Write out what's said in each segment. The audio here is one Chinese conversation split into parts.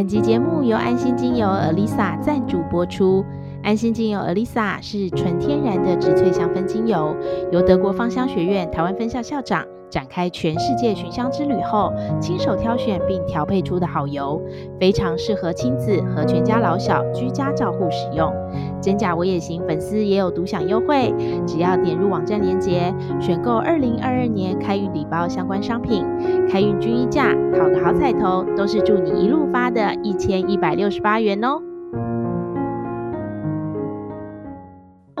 本集节目由安心精油 a lisa 赞助播出。安心精油 a lisa 是纯天然的植萃香氛精油，由德国芳香学院台湾分校校长展开全世界寻香之旅后，亲手挑选并调配出的好油，非常适合亲子和全家老小居家照护使用。真假我也行粉丝也有独享优惠，只要点入网站链接，选购二零二二年开运礼包相关商品，开运均衣价，讨个好彩头，都是祝你一路发的一千一百六十八元哦。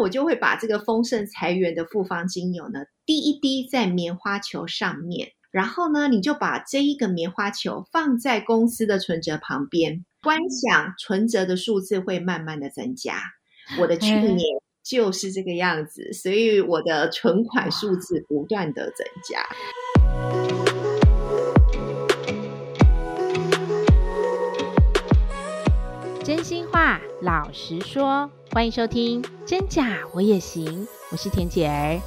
我就会把这个丰盛财源的复方精油呢，滴一滴在棉花球上面，然后呢，你就把这一个棉花球放在公司的存折旁边，观想存折的数字会慢慢的增加。我的去年就是这个样子，所以我的存款数字不断的增加。真心话，老实说，欢迎收听《真假我也行》，我是田姐儿。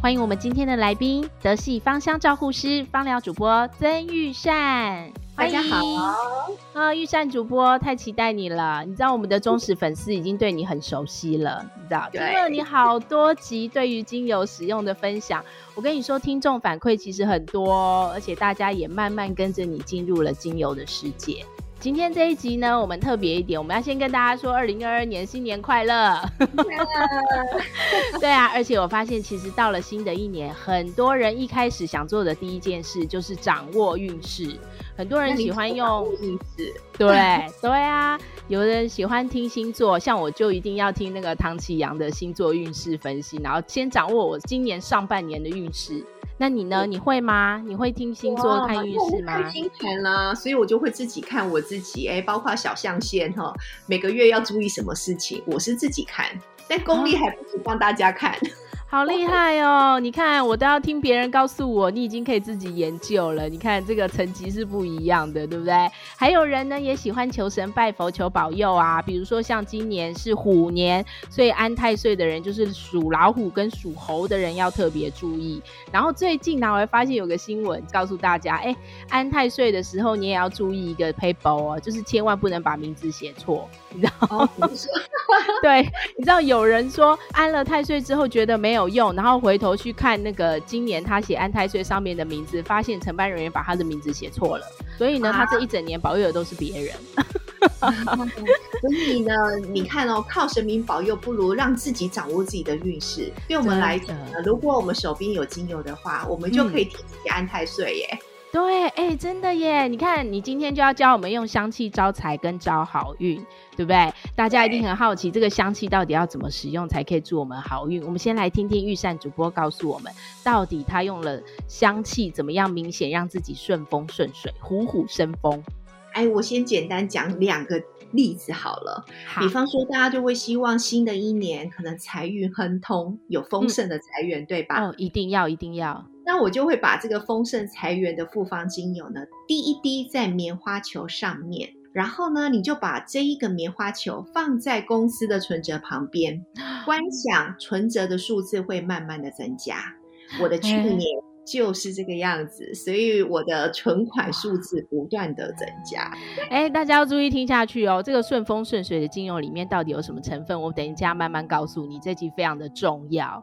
欢迎我们今天的来宾，德系芳香照护师、芳疗主播曾玉善。大家好啊，玉善主播，太期待你了！你知道我们的忠实粉丝已经对你很熟悉了，你知道，听了你好多集对于精油使用的分享。我跟你说，听众反馈其实很多，而且大家也慢慢跟着你进入了精油的世界。今天这一集呢，我们特别一点，我们要先跟大家说，二零二二年新年快乐！对啊，而且我发现，其实到了新的一年，很多人一开始想做的第一件事就是掌握运势。很多人喜欢用运势，对对啊，有人喜欢听星座，像我就一定要听那个唐綺阳的星座运势分析，然后先掌握我今年上半年的运势。那你呢？你会吗？你会听星座看运势吗？星盘啦，所以我就会自己看我自己，哎，包括小象限哈，每个月要注意什么事情，我是自己看，但功力还不止帮大家看。哦好厉害哦！你看，我都要听别人告诉我，你已经可以自己研究了。你看这个层级是不一样的，对不对？还有人呢，也喜欢求神拜佛求保佑啊。比如说像今年是虎年，所以安太岁的人就是属老虎跟属猴的人要特别注意。然后最近呢，我还发现有个新闻告诉大家，哎，安太岁的时候你也要注意一个撇步哦，就是千万不能把名字写错，你知道吗？哦、对，你知道有人说安了太岁之后觉得没有。用，然后回头去看那个今年他写安太岁上面的名字，发现承办人员把他的名字写错了，所以呢，啊、他这一整年保佑的都是别人。所以呢，你看哦，靠神明保佑不如让自己掌握自己的运势。对我们来讲呢，如果我们手边有精油的话，我们就可以替自己安太岁耶。嗯对，哎、欸，真的耶！你看，你今天就要教我们用香气招财跟招好运，对不对？大家一定很好奇，这个香气到底要怎么使用才可以祝我们好运？我们先来听听钰善主播告诉我们，到底他用了香气怎么样明显让自己顺风顺水、虎虎生风？哎，我先简单讲两个例子好了。好，比方说，大家就会希望新的一年可能财运亨通，有丰盛的财源，嗯、对吧？哦，一定要，一定要。那我就会把这个丰盛财源的复方精油呢，滴一滴在棉花球上面，然后呢，你就把这一个棉花球放在公司的存折旁边，观想存折的数字会慢慢的增加。我的去年。就是这个样子，所以我的存款数字不断的增加。哎，大家要注意听下去哦。这个顺风顺水的精油里面到底有什么成分？我等一下慢慢告诉你。这集非常的重要。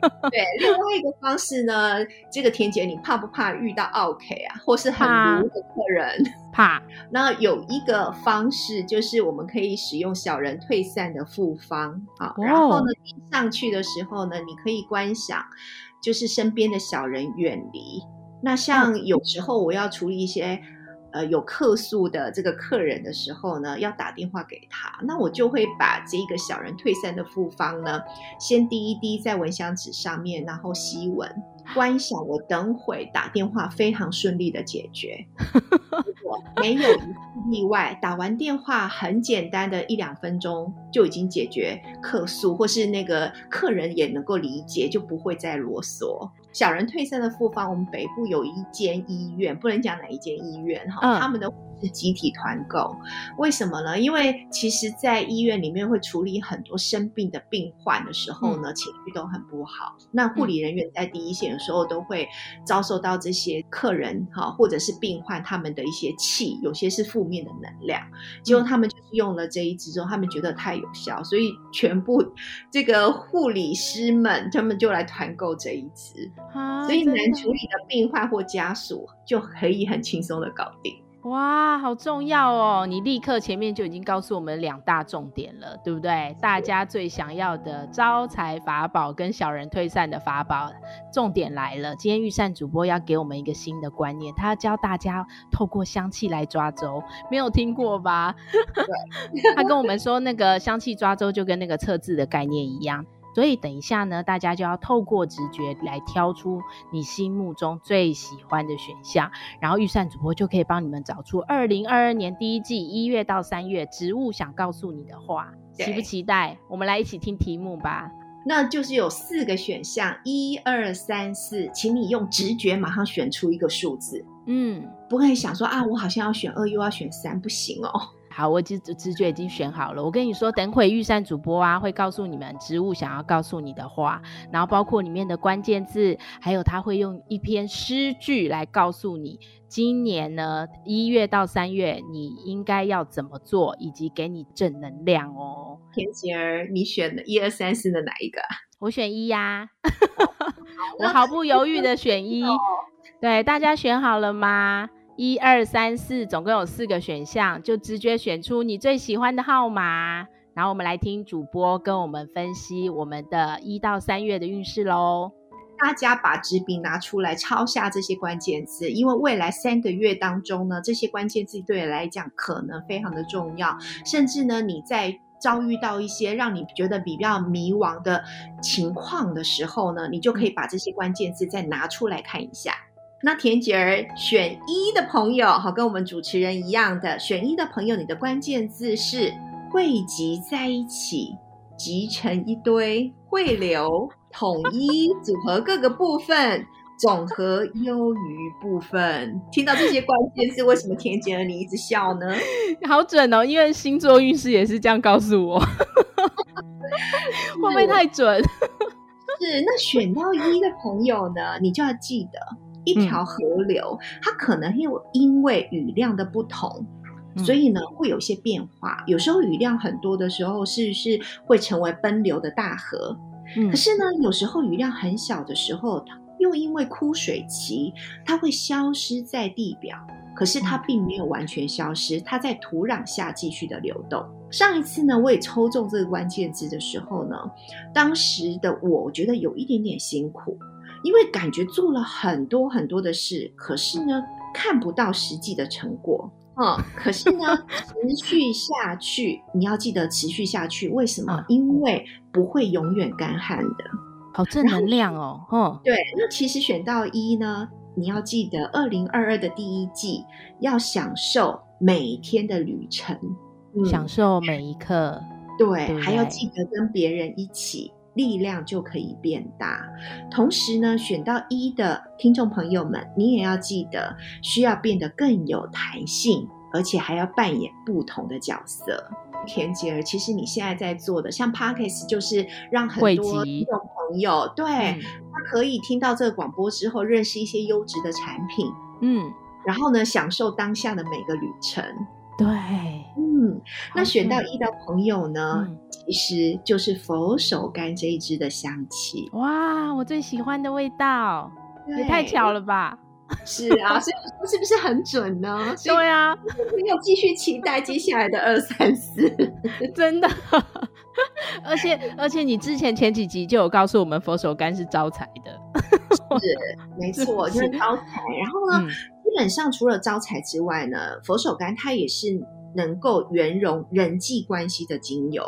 对，另外一个方式呢，这个田姐，你怕不怕遇到奥客啊，或是很卢的客人？怕。那有一个方式，就是我们可以使用小人退散的复方。啊，然后呢，上去的时候呢，你可以观想。就是身边的小人远离。那像有时候我要处理一些呃有客诉的这个客人的时候呢，要打电话给他，那我就会把这个小人退散的复方呢，先滴一滴在蚊香纸上面，然后吸闻。观想我等会打电话非常顺利的解决，没有一次例外。打完电话很简单的一两分钟就已经解决客诉，或是那个客人也能够理解，就不会再啰嗦。小人退散的复方，我们北部有一间医院，不能讲哪一间医院哈，他们的护是集体团购。为什么呢？因为其实，在医院里面会处理很多生病的病患的时候呢，嗯、情绪都很不好。那护理人员在第一线的时候，都会遭受到这些客人哈，或者是病患他们的一些气，有些是负面的能量。结果他们就是用了这一支之后，他们觉得太有效，所以全部这个护理师们他们就来团购这一支。啊、所以难处理的病患或家属就可以很轻松的搞定。哇，好重要哦！你立刻前面就已经告诉我们两大重点了，对不对？大家最想要的招财法宝跟小人退散的法宝，重点来了。今天御膳主播要给我们一个新的观念，他要教大家透过香气来抓周，没有听过吧？对，他跟我们说那个香气抓周就跟那个测字的概念一样。所以等一下呢，大家就要透过直觉来挑出你心目中最喜欢的选项，然后预算主播就可以帮你们找出二零二二年第一季一月到三月植物想告诉你的话，期不期待？我们来一起听题目吧。那就是有四个选项，一二三四，请你用直觉马上选出一个数字。嗯，不会想说啊，我好像要选二，又要选三，不行哦。好，我直直觉已经选好了。我跟你说，等会钰善主播啊会告诉你们植物想要告诉你的话，然后包括里面的关键字，还有他会用一篇诗句来告诉你，今年呢一月到三月你应该要怎么做，以及给你正能量哦。恬姐儿，你选的一二三四的哪一个？我选一呀，我毫不犹豫的选一。对，大家选好了吗？一二三四，总共有四个选项，就直觉选出你最喜欢的号码。然后我们来听主播跟我们分析我们的一到三月的运势喽。大家把纸笔拿出来抄下这些关键字，因为未来三个月当中呢，这些关键字对你来讲可能非常的重要，甚至呢，你在遭遇到一些让你觉得比较迷惘的情况的时候呢，你就可以把这些关键字再拿出来看一下。那田姐儿选一的朋友，好，跟我们主持人一样的选一的朋友，你的关键字是汇集在一起，集成一堆，汇流，统一，组合各个部分，总和优于部分。听到这些关键字，为什么田姐儿你一直笑呢？好准哦，因为星座运势也是这样告诉我，会不会太准？是，那选到一的朋友呢，你就要记得。一条河流，它可能因为因为雨量的不同，所以呢会有些变化。有时候雨量很多的时候，是是会成为奔流的大河。可是呢，有时候雨量很小的时候，又因为枯水期，它会消失在地表。可是它并没有完全消失，它在土壤下继续的流动。上一次呢，我也抽中这个关键字的时候呢，当时的我，我觉得有一点点辛苦。因为感觉做了很多很多的事，可是呢，看不到实际的成果。嗯，可是呢，持续下去，你要记得持续下去。为什么？啊、因为不会永远干旱的。好正能量哦。嗯，对。那其实选到一呢，你要记得，二零二二的第一季要享受每一天的旅程，嗯、享受每一刻。对，对还要记得跟别人一起。力量就可以变大。同时呢，选到一的听众朋友们，你也要记得需要变得更有弹性，而且还要扮演不同的角色。田杰儿，其实你现在在做的，像 Podcast 就是让很多听众朋友对、嗯、他可以听到这个广播之后，认识一些优质的产品，嗯，然后呢，享受当下的每个旅程。对，嗯，那选到一的朋友呢，嗯、其实就是佛手柑这一支的香气。哇，我最喜欢的味道，也太巧了吧！是啊，所以是不是很准呢？对啊，要继续期待接下来的二三四，真的。而 且而且，你之前前几集就有告诉我们，佛手柑是招财的，是没错，就是招财。然后呢？嗯基本上除了招财之外呢，佛手柑它也是能够圆融人际关系的精油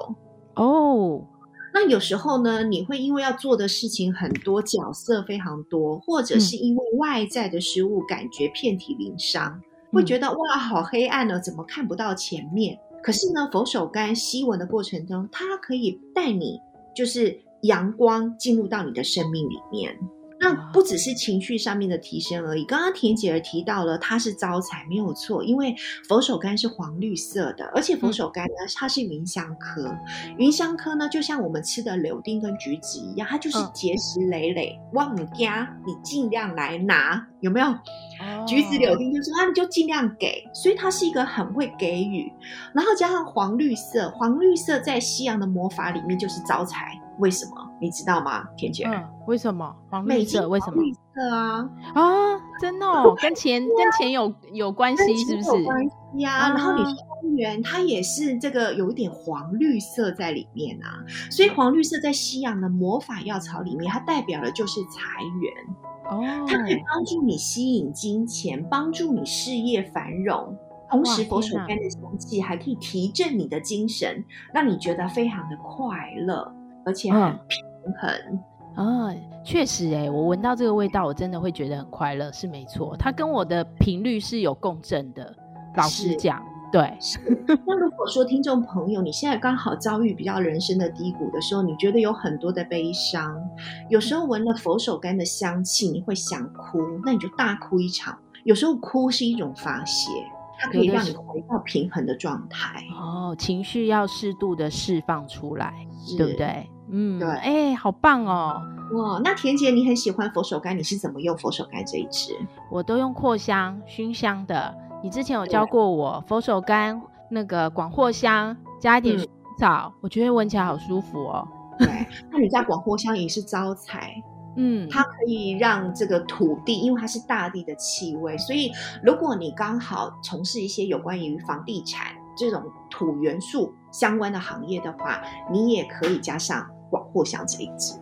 哦。那有时候呢，你会因为要做的事情很多，角色非常多，或者是因为外在的失误感觉遍体鳞伤，嗯、会觉得哇，好黑暗哦，怎么看不到前面？可是呢，佛手柑吸闻的过程中，它可以带你就是阳光进入到你的生命里面。那不只是情绪上面的提升而已。刚刚田姐儿提到了，它是招财，没有错，因为佛手柑是黄绿色的，而且佛手柑呢，它是芸香科。芸香科呢，就像我们吃的柳丁跟橘子一样，它就是结实累累。旺家，你尽量来拿，有没有？橘子、柳丁就是，那你就尽量给。所以它是一个很会给予，然后加上黄绿色，黄绿色在西洋的魔法里面就是招财。为什么你知道吗，田姐？嗯，为什么黄绿色？为什么？绿色啊啊，真的哦，跟钱跟钱有有关系，是不是？有关系啊。然后你说公园，它也是这个有一点黄绿色在里面啊。所以黄绿色在西洋的魔法药草里面，它代表的就是财源哦。它可以帮助你吸引金钱，帮助你事业繁荣。同时，佛手柑的香气还可以提振你的精神，让你觉得非常的快乐。而且很平衡啊，确实哎，我闻到这个味道，我真的会觉得很快乐，是没错。它跟我的频率是有共振的。老实讲，对。那如果说听众朋友，你现在刚好遭遇比较人生的低谷的时候，你觉得有很多的悲伤，有时候闻了佛手柑的香气，你会想哭，那你就大哭一场。有时候哭是一种发泄，它可以让你回到平衡的状态。哦，情绪要适度的释放出来。对不对？嗯，对，哎、欸，好棒哦！哇，那田姐，你很喜欢佛手柑，你是怎么用佛手柑这一支？我都用扩香熏香的。你之前有教过我佛手柑那个广藿香，加一点薰草，嗯、我觉得闻起来好舒服哦。对，那你在广藿香也是招财，嗯，它可以让这个土地，因为它是大地的气味，所以如果你刚好从事一些有关于房地产这种土元素。相关的行业的话，你也可以加上广藿香这一支。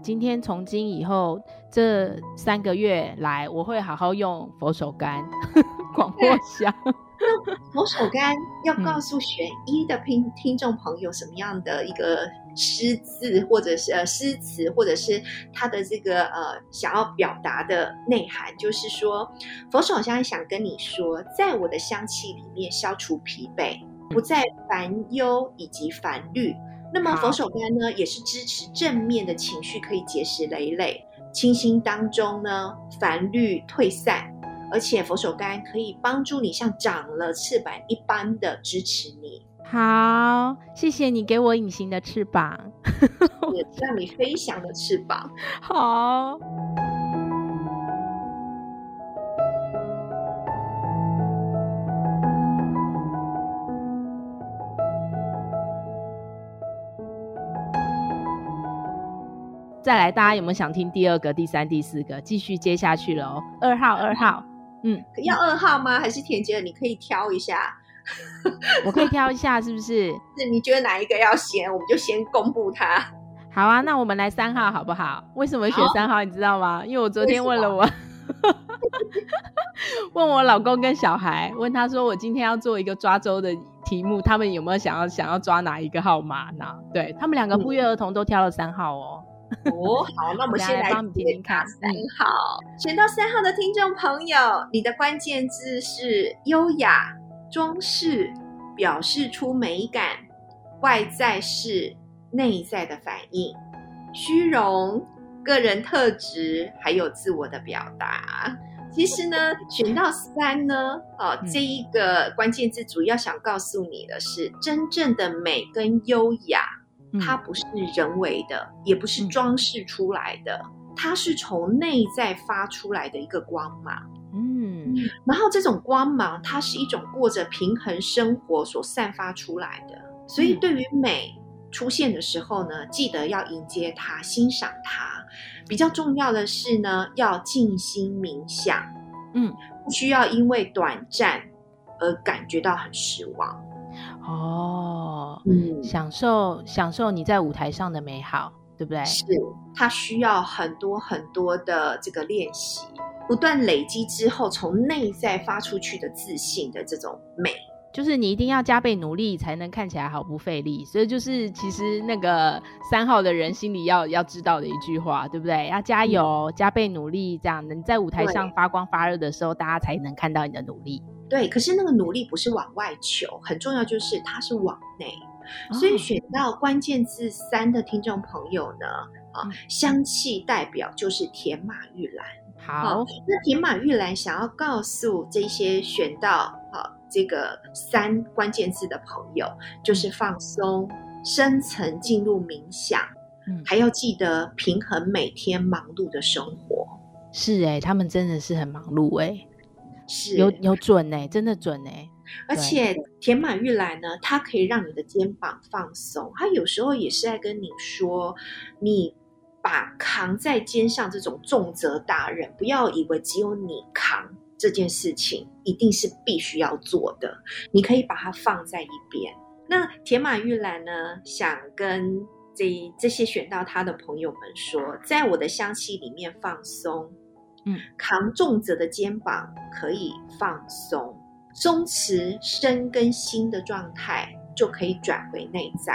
今天从今以后这三个月来，我会好好用佛手柑、广藿香。佛手柑要告诉选一的听听众朋友什么样的一个诗字，或者是呃诗词，或者是他的这个呃想要表达的内涵，就是说佛手香想跟你说，在我的香气里面消除疲惫。不再烦忧以及烦虑，那么佛手柑呢，也是支持正面的情绪，可以结实累累，清新当中呢，烦虑退散，而且佛手柑可以帮助你像长了翅膀一般的支持你。好，谢谢你给我隐形的翅膀，也让你飞翔的翅膀。好。再来，大家有没有想听第二个、第三、第四个？继续接下去了哦。二号，二号，嗯，要二号吗？还是田姐，你可以挑一下。我可以挑一下，是不是？是，你觉得哪一个要先，我们就先公布它。好啊，那我们来三号好不好？为什么选三号？你知道吗？因为我昨天问了我，问我老公跟小孩，问他说我今天要做一个抓周的题目，他们有没有想要想要抓哪一个号码呢？对，他们两个不约而同都挑了三号哦。哦，好，那我们先来帮你听听看。三号，选到三号的听众朋友，你的关键字是优雅、装饰，表示出美感，外在是内在的反应，虚荣，个人特质，还有自我的表达。其实呢，选到三呢，哦，这一个关键字主要想告诉你的是，真正的美跟优雅。它不是人为的，也不是装饰出来的，嗯、它是从内在发出来的一个光芒。嗯，然后这种光芒，它是一种过着平衡生活所散发出来的。所以，对于美出现的时候呢，记得要迎接它，欣赏它。比较重要的是呢，要静心冥想。嗯，不需要因为短暂而感觉到很失望。哦，嗯，享受享受你在舞台上的美好，对不对？是，它需要很多很多的这个练习，不断累积之后，从内在发出去的自信的这种美，就是你一定要加倍努力才能看起来毫不费力。所以就是其实那个 三号的人心里要要知道的一句话，对不对？要加油，嗯、加倍努力，这样你在舞台上发光发热的时候，大家才能看到你的努力。对，可是那个努力不是往外求，很重要就是它是往内，所以选到关键字三的听众朋友呢，啊，香气代表就是天马玉兰。好，那天马玉兰想要告诉这些选到啊这个三关键字的朋友，就是放松、深层进入冥想，嗯，还要记得平衡每天忙碌的生活。是哎、欸，他们真的是很忙碌哎、欸，是有有准呢、欸，真的准呢、欸。而且天马玉兰呢，它可以让你的肩膀放松，它有时候也是在跟你说，你。把扛在肩上这种重责大任，不要以为只有你扛这件事情，一定是必须要做的。你可以把它放在一边。那铁马玉兰呢，想跟这这些选到他的朋友们说，在我的香气里面放松，嗯，扛重责的肩膀可以放松，松弛身跟心的状态就可以转回内在。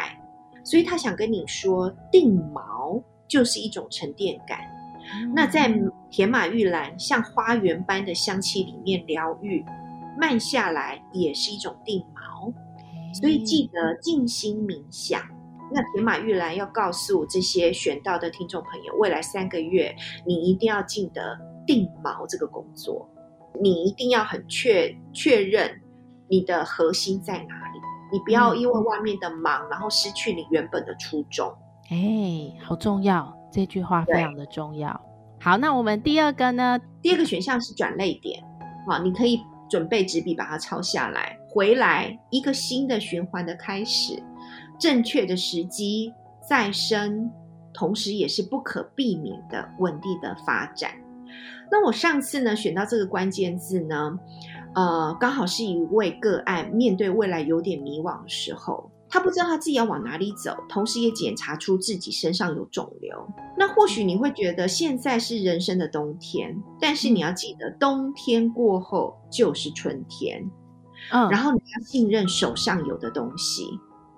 所以他想跟你说，定锚。就是一种沉淀感。嗯、那在铁马玉兰像花园般的香气里面疗愈，慢下来也是一种定锚。所以记得静心冥想。那铁马玉兰要告诉这些选到的听众朋友，未来三个月你一定要记得定锚这个工作，你一定要很确确认你的核心在哪里。你不要因为外面的忙，然后失去你原本的初衷。哎，好重要！这句话非常的重要。好，那我们第二个呢？第二个选项是转泪点。好，你可以准备纸笔把它抄下来。回来一个新的循环的开始，正确的时机再生，同时也是不可避免的稳定的发展。那我上次呢，选到这个关键字呢，呃，刚好是一位个案面对未来有点迷惘的时候。他不知道他自己要往哪里走，同时也检查出自己身上有肿瘤。那或许你会觉得现在是人生的冬天，但是你要记得，冬天过后就是春天。嗯，然后你要信任手上有的东西。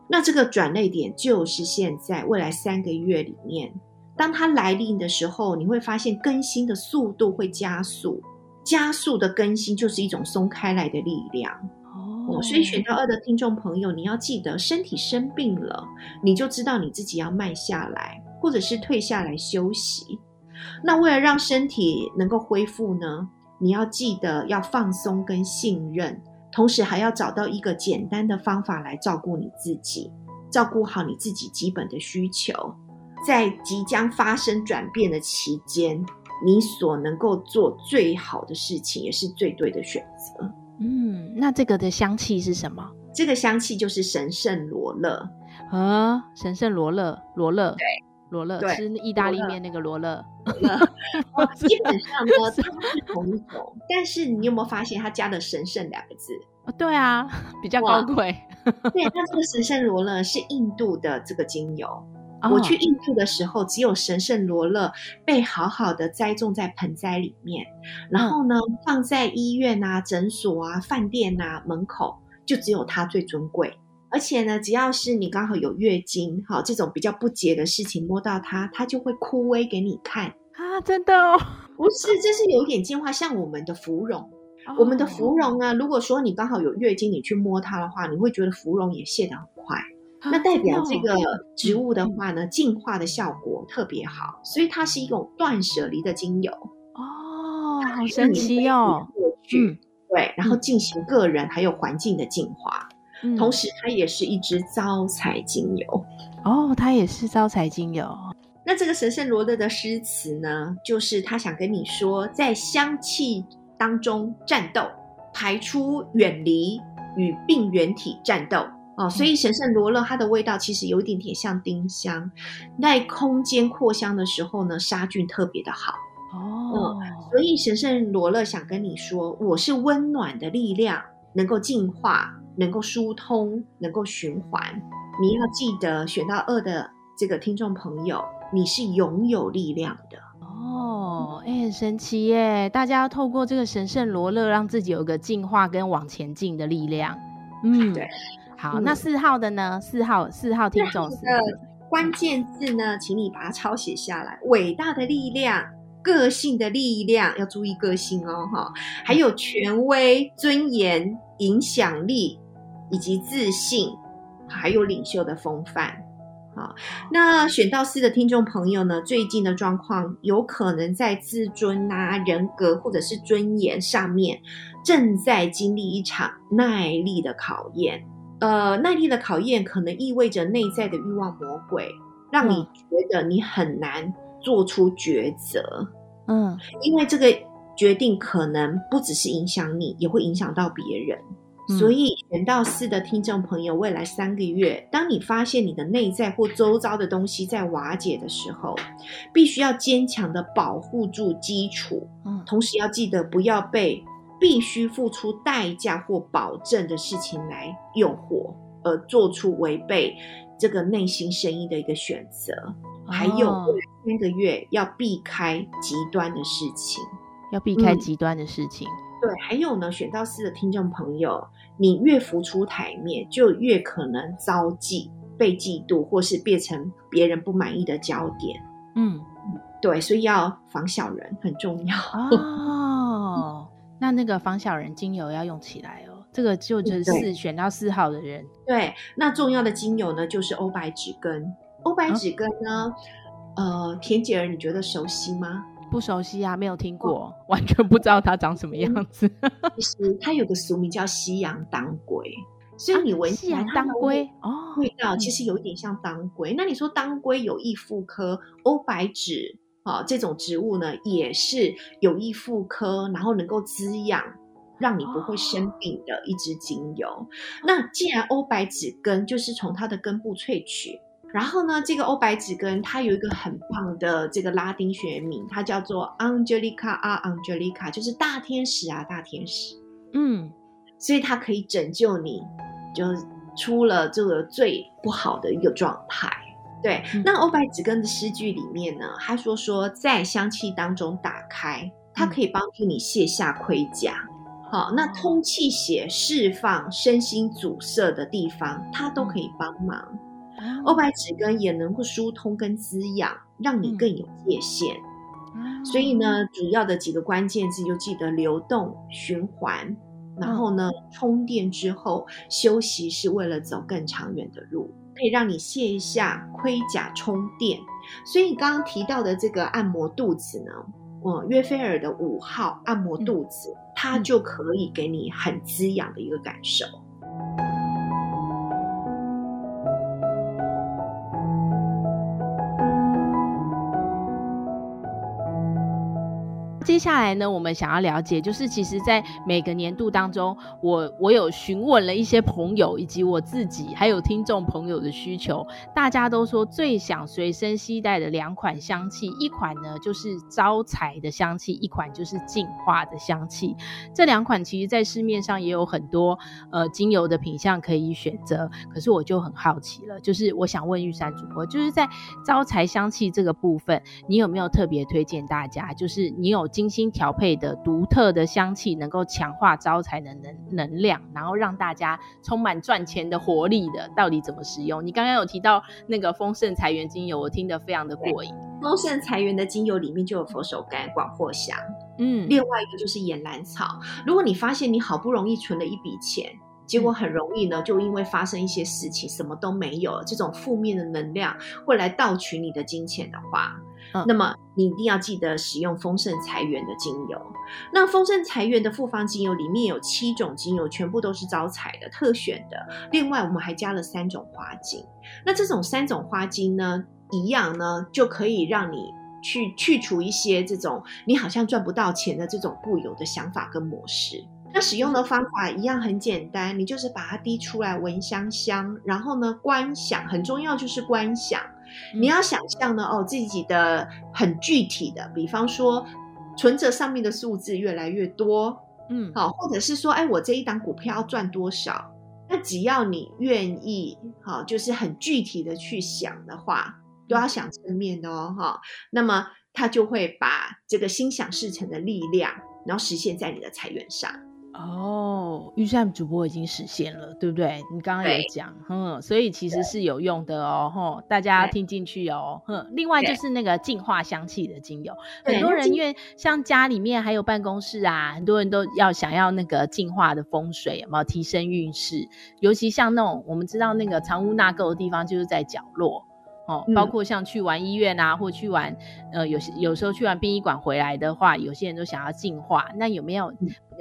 那这个转捩点就是现在，未来三个月里面，当它来临的时候，你会发现更新的速度会加速，加速的更新就是一种松开来的力量哦。所以选到二的听众朋友，你要记得，身体生病了，你就知道你自己要慢下来，或者是退下来休息。那为了让身体能够恢复呢，你要记得要放松跟信任，同时还要找到一个简单的方法来照顾你自己，照顾好你自己基本的需求。在即将发生转变的期间，你所能够做最好的事情，也是最对的选择。嗯，那这个的香气是什么？这个香气就是神圣罗勒啊，神圣罗勒，罗勒，对，罗勒，对，吃意大利面那个罗勒。基本上呢，它是同一种，但是你有没有发现它加的“神圣”两个字？对啊，比较高贵。对，它这个神圣罗勒是印度的这个精油。我去印度的时候，只有神圣罗勒被好好的栽种在盆栽里面，然后呢，放在医院啊、诊所啊、饭店啊门口，就只有它最尊贵。而且呢，只要是你刚好有月经，哈，这种比较不洁的事情，摸到它，它就会枯萎给你看啊！真的哦，不是，这是有点进化，像我们的芙蓉，哦、我们的芙蓉啊，如果说你刚好有月经，你去摸它的话，你会觉得芙蓉也谢得很快。那代表这个植物的话呢，净化的效果特别好，所以它是一种断舍离的精油哦，好神奇哦。嗯，对，然后进行个人还有环境的净化，同时它也是一支招财精油哦，它也是招财精油。那这个神圣罗勒的诗词呢，就是他想跟你说，在香气当中战斗，排出远离与病原体战斗。哦，所以神圣罗勒它的味道其实有一点点像丁香，在空间扩香的时候呢，杀菌特别的好。哦、嗯，所以神圣罗勒想跟你说，我是温暖的力量，能够净化，能够疏通，能够循环。你要记得选到二的这个听众朋友，你是拥有力量的。哦，哎，很神奇耶！大家要透过这个神圣罗勒，让自己有个净化跟往前进的力量。嗯，对。好，那四号的呢？四号，四号听众的关键字呢，请你把它抄写下来。伟大的力量，个性的力量，要注意个性哦，哈。还有权威、尊严、影响力以及自信，还有领袖的风范。好，那选到四的听众朋友呢，最近的状况有可能在自尊啊、人格或者是尊严上面，正在经历一场耐力的考验。呃，耐力的考验可能意味着内在的欲望魔鬼，让你觉得你很难做出抉择。嗯，因为这个决定可能不只是影响你，也会影响到别人。所以选到四的听众朋友，未来三个月，当你发现你的内在或周遭的东西在瓦解的时候，必须要坚强的保护住基础，嗯，同时要记得不要被必须付出代价或保证的事情来诱惑，而做出违背这个内心声音的一个选择。还有未来三个月要避开极端的事情，要避开极端的事情。嗯对，还有呢，选到四的听众朋友，你越浮出台面，就越可能遭忌、被嫉妒，或是变成别人不满意的焦点。嗯，对，所以要防小人很重要哦。那那个防小人精油要用起来哦，这个就是四选到四号的人。对，那重要的精油呢，就是欧白芷根。欧白芷根呢，哦、呃，田姐儿，你觉得熟悉吗？不熟悉啊，没有听过，哦、完全不知道它长什么样子。其实它有个俗名叫西洋当归，所以你闻起来当归哦，味道其实有一点像当归。哦、那你说当归有益妇科，欧白芷啊这种植物呢，也是有益妇科，然后能够滋养，让你不会生病的一支精油。哦、那既然欧白芷根就是从它的根部萃取。然后呢，这个欧白芷根它有一个很棒的这个拉丁学名，它叫做 Angelica 啊，Angelica 就是大天使啊，大天使。嗯，所以它可以拯救你，就出了这个最不好的一个状态。对，嗯、那欧白芷根的诗句里面呢，他说说在香气当中打开，它可以帮助你卸下盔甲。嗯、好，那通气血释放身心阻塞的地方，它都可以帮忙。欧白芷根也能够疏通跟滋养，让你更有界限。嗯、所以呢，主要的几个关键字就记得流动、循环，然后呢，充电之后休息是为了走更长远的路，可以让你卸一下盔甲充电。所以你刚刚提到的这个按摩肚子呢，嗯，约菲尔的五号按摩肚子，嗯、它就可以给你很滋养的一个感受。接下来呢，我们想要了解，就是其实，在每个年度当中，我我有询问了一些朋友，以及我自己，还有听众朋友的需求。大家都说最想随身携带的两款香气，一款呢就是招财的香气，一款就是净化的香气。这两款其实，在市面上也有很多呃精油的品项可以选择。可是我就很好奇了，就是我想问玉山主播，就是在招财香气这个部分，你有没有特别推荐大家？就是你有经。精心调配的独特的香气，能够强化招财的能能量，然后让大家充满赚钱的活力的，到底怎么使用？你刚刚有提到那个丰盛财源精油，我听得非常的过瘾。丰盛财源的精油里面就有佛手柑、广藿香，嗯，另外一个就是岩兰草。如果你发现你好不容易存了一笔钱，结果很容易呢，就因为发生一些事情，什么都没有，这种负面的能量会来盗取你的金钱的话。那么你一定要记得使用丰盛财源的精油。那丰盛财源的复方精油里面有七种精油，全部都是招财的特选的。另外，我们还加了三种花精。那这种三种花精呢，一样呢，就可以让你去去除一些这种你好像赚不到钱的这种固有的想法跟模式。那使用的方法一样很简单，你就是把它滴出来，闻香香，然后呢，观想，很重要就是观想。你要想象呢，哦，自己的很具体的，比方说存折上面的数字越来越多，嗯，好，或者是说，哎，我这一档股票要赚多少？那只要你愿意，好，就是很具体的去想的话，都要想正面的哦，哈，那么他就会把这个心想事成的力量，然后实现在你的财源上。哦，预算主播已经实现了，对不对？你刚刚有讲，嗯，所以其实是有用的哦，吼，大家听进去哦，哼。另外就是那个净化香气的精油，很多人因为像家里面还有办公室啊，很多人都要想要那个净化的风水，有没有提升运势？尤其像那种我们知道那个藏污纳垢的地方，就是在角落。哦，包括像去完医院啊，或去完呃有些有时候去完殡仪馆回来的话，有些人都想要净化，那有没有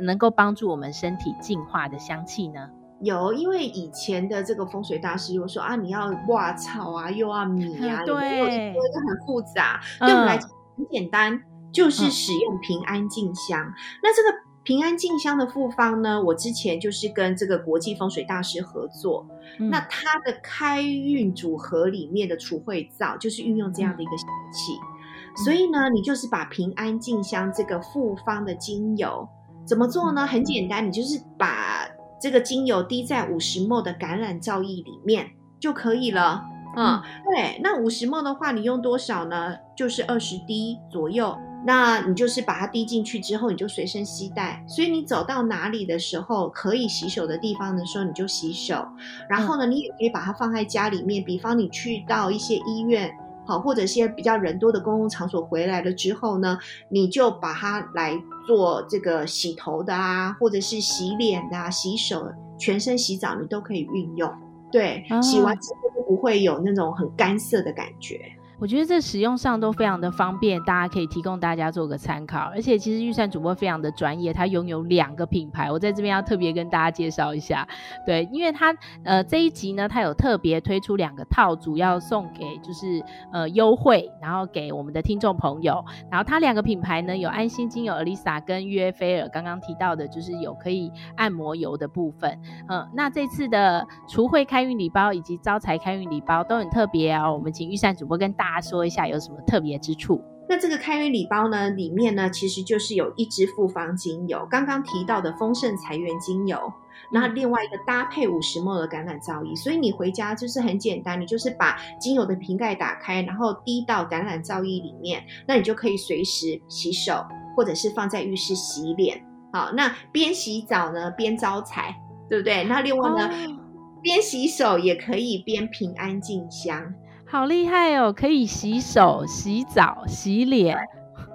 能够帮助我们身体净化的香气呢？有，因为以前的这个风水大师又说啊，你要挖草啊，又要米啊，对，很复杂。对我们来讲很简单，就是使用平安静香。嗯、那这个平安静香的复方呢，我之前就是跟这个国际风水大师合作，嗯、那它的开运组合里面的除秽皂就是运用这样的一个香气，嗯、所以呢，你就是把平安静香这个复方的精油怎么做呢？很简单，你就是把这个精油滴在五十 ml 的橄榄皂液里面就可以了。嗯，嗯对，那五十 ml 的话，你用多少呢？就是二十滴左右。那你就是把它滴进去之后，你就随身携带。所以你走到哪里的时候，可以洗手的地方的时候，你就洗手。然后呢，你也可以把它放在家里面。比方你去到一些医院，好，或者一些比较人多的公共场所回来了之后呢，你就把它来做这个洗头的啊，或者是洗脸的啊，洗手、全身洗澡，你都可以运用。对，洗完之后就不会有那种很干涩的感觉。我觉得这使用上都非常的方便，大家可以提供大家做个参考。而且其实预算主播非常的专业，他拥有两个品牌，我在这边要特别跟大家介绍一下。对，因为他呃这一集呢，他有特别推出两个套组要送给就是呃优惠，然后给我们的听众朋友。然后他两个品牌呢有安心精油 Elisa 跟约菲尔，刚刚提到的就是有可以按摩油的部分。嗯、那这次的除秽开运礼包以及招财开运礼包都很特别哦。我们请预算主播跟大大家说一下有什么特别之处？那这个开运礼包呢，里面呢其实就是有一支复方精油，刚刚提到的丰盛财源精油，然后另外一个搭配五十 ml 的橄榄皂液，所以你回家就是很简单，你就是把精油的瓶盖打开，然后滴到橄榄皂液里面，那你就可以随时洗手，或者是放在浴室洗脸。好，那边洗澡呢边招财，对不对？那另外呢，哦、边洗手也可以边平安静香。好厉害哦！可以洗手、洗澡、洗脸、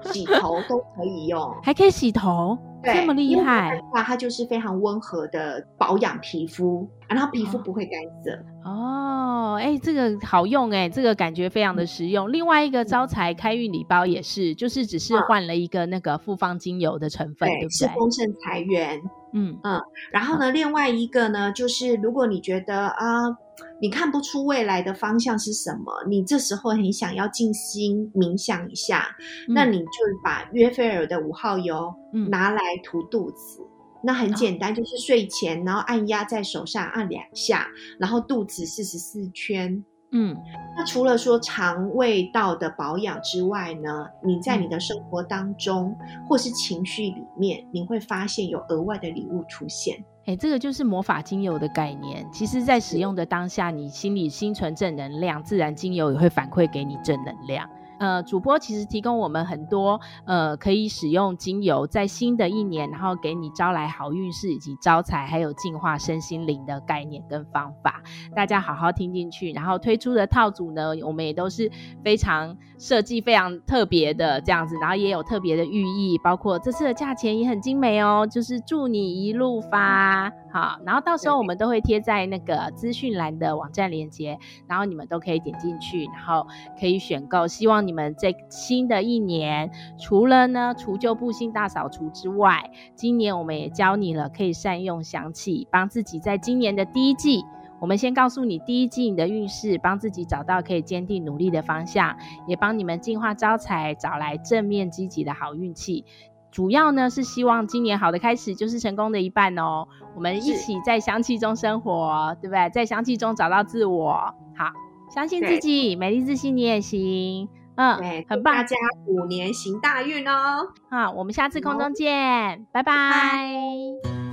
洗头都可以用，还可以洗头，对这么厉害！哇，它就是非常温和的保养皮肤，然后皮肤不会干涩。哦，哎、欸，这个好用哎，这个感觉非常的实用。另外一个招财开运礼包也是，就是只是换了一个那个复方精油的成分，对，对不对？是丰盛财源。嗯嗯，然后呢，另外一个呢，就是如果你觉得啊。呃你看不出未来的方向是什么，你这时候很想要静心冥想一下，嗯、那你就把约菲尔的五号油拿来涂肚子，嗯、那很简单，就是睡前然后按压在手上按两下，然后肚子四十四圈。嗯，那除了说肠胃道的保养之外呢，你在你的生活当中、嗯、或是情绪里面，你会发现有额外的礼物出现。哎，这个就是魔法精油的概念。其实，在使用的当下，你心里心存正能量，自然精油也会反馈给你正能量。呃，主播其实提供我们很多呃可以使用精油，在新的一年，然后给你招来好运势以及招财，还有净化身心灵的概念跟方法，大家好好听进去。然后推出的套组呢，我们也都是非常设计非常特别的这样子，然后也有特别的寓意，包括这次的价钱也很精美哦，就是祝你一路发好。然后到时候我们都会贴在那个资讯栏的网站链接，然后你们都可以点进去，然后可以选购。希望你。们在新的一年，除了呢除旧布新大扫除之外，今年我们也教你了可以善用香气，帮自己在今年的第一季，我们先告诉你第一季你的运势，帮自己找到可以坚定努力的方向，也帮你们净化招财，找来正面积极的好运气。主要呢是希望今年好的开始就是成功的一半哦。我们一起在香气中生活，对不对？在香气中找到自我，好，相信自己，美丽自信你也行。嗯，对，很棒！大家虎年行大运哦！好，我们下次空中见，好拜拜。